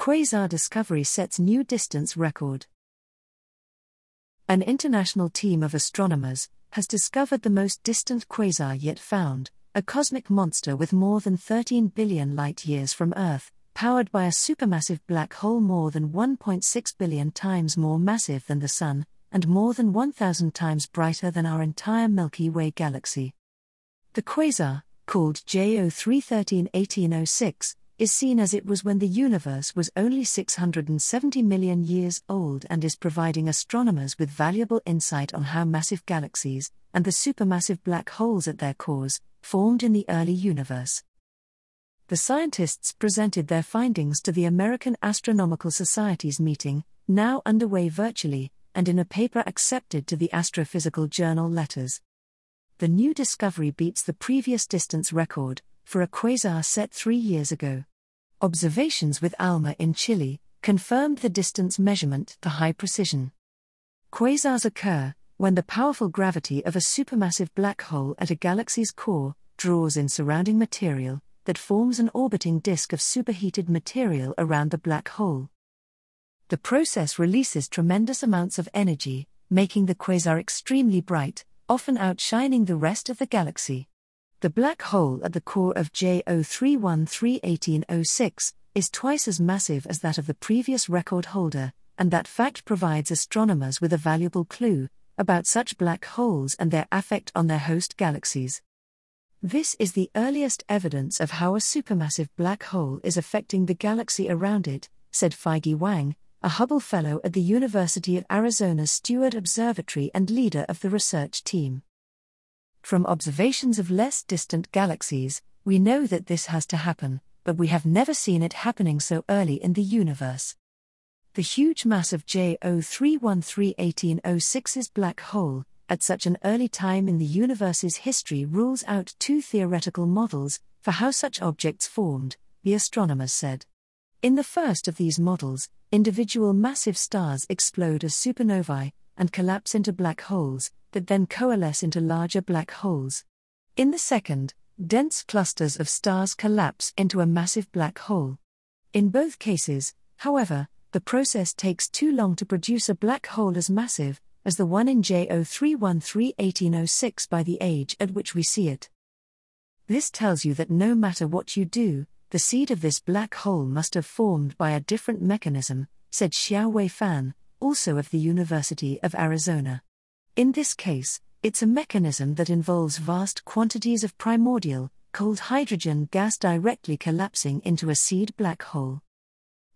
Quasar discovery sets new distance record. An international team of astronomers has discovered the most distant quasar yet found, a cosmic monster with more than 13 billion light years from Earth, powered by a supermassive black hole more than 1.6 billion times more massive than the Sun, and more than 1,000 times brighter than our entire Milky Way galaxy. The quasar, called J0 313 1806, is seen as it was when the universe was only 670 million years old and is providing astronomers with valuable insight on how massive galaxies, and the supermassive black holes at their cores, formed in the early universe. The scientists presented their findings to the American Astronomical Society's meeting, now underway virtually, and in a paper accepted to the Astrophysical Journal Letters. The new discovery beats the previous distance record, for a quasar set three years ago. Observations with ALMA in Chile confirmed the distance measurement to high precision. Quasars occur when the powerful gravity of a supermassive black hole at a galaxy's core draws in surrounding material that forms an orbiting disk of superheated material around the black hole. The process releases tremendous amounts of energy, making the quasar extremely bright, often outshining the rest of the galaxy. The black hole at the core of J0 313 1806 is twice as massive as that of the previous record holder, and that fact provides astronomers with a valuable clue about such black holes and their effect on their host galaxies. This is the earliest evidence of how a supermassive black hole is affecting the galaxy around it, said Feige Wang, a Hubble Fellow at the University of Arizona's Steward Observatory and leader of the research team. From observations of less distant galaxies, we know that this has to happen, but we have never seen it happening so early in the universe. The huge mass of J0 313 1806's black hole, at such an early time in the universe's history, rules out two theoretical models for how such objects formed, the astronomers said. In the first of these models, individual massive stars explode as supernovae and collapse into black holes, that then coalesce into larger black holes. In the second, dense clusters of stars collapse into a massive black hole. In both cases, however, the process takes too long to produce a black hole as massive as the one in J0313 1806 by the age at which we see it. This tells you that no matter what you do, the seed of this black hole must have formed by a different mechanism, said Xiaowei Fan, also of the University of Arizona. In this case, it's a mechanism that involves vast quantities of primordial, cold hydrogen gas directly collapsing into a seed black hole.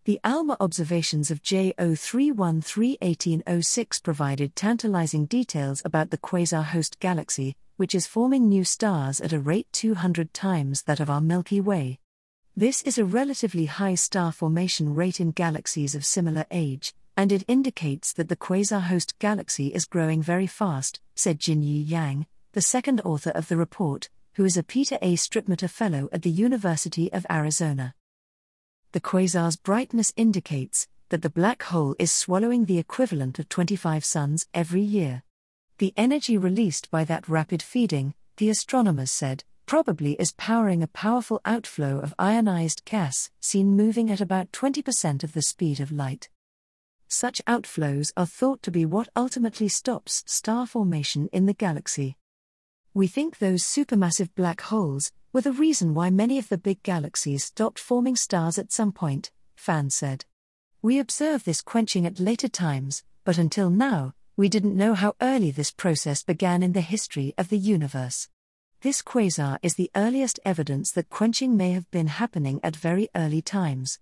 The ALMA observations of J0 313 1806 provided tantalizing details about the quasar host galaxy, which is forming new stars at a rate 200 times that of our Milky Way. This is a relatively high star formation rate in galaxies of similar age, and it indicates that the quasar host galaxy is growing very fast, said Jinyi Yang, the second author of the report, who is a Peter A. Strittmatter Fellow at the University of Arizona. The quasar's brightness indicates that the black hole is swallowing the equivalent of 25 suns every year. The energy released by that rapid feeding, the astronomers said, probably is powering a powerful outflow of ionized gas, seen moving at about 20% of the speed of light. Such outflows are thought to be what ultimately stops star formation in the galaxy. We think those supermassive black holes were the reason why many of the big galaxies stopped forming stars at some point, Fan said. We observe this quenching at later times, but until now, we didn't know how early this process began in the history of the universe. This quasar is the earliest evidence that quenching may have been happening at very early times.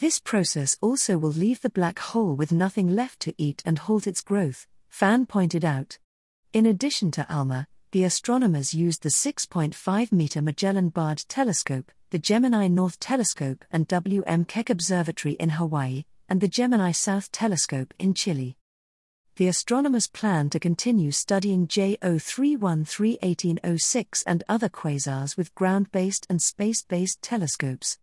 This process also will leave the black hole with nothing left to eat and halt its growth, Fan pointed out. In addition to ALMA, the astronomers used the 6.5 meter Magellan Baade Telescope, the Gemini North Telescope, and W.M. Keck Observatory in Hawaii, and the Gemini South Telescope in Chile. The astronomers plan to continue studying J0 313 1806 and other quasars with ground based and space based telescopes.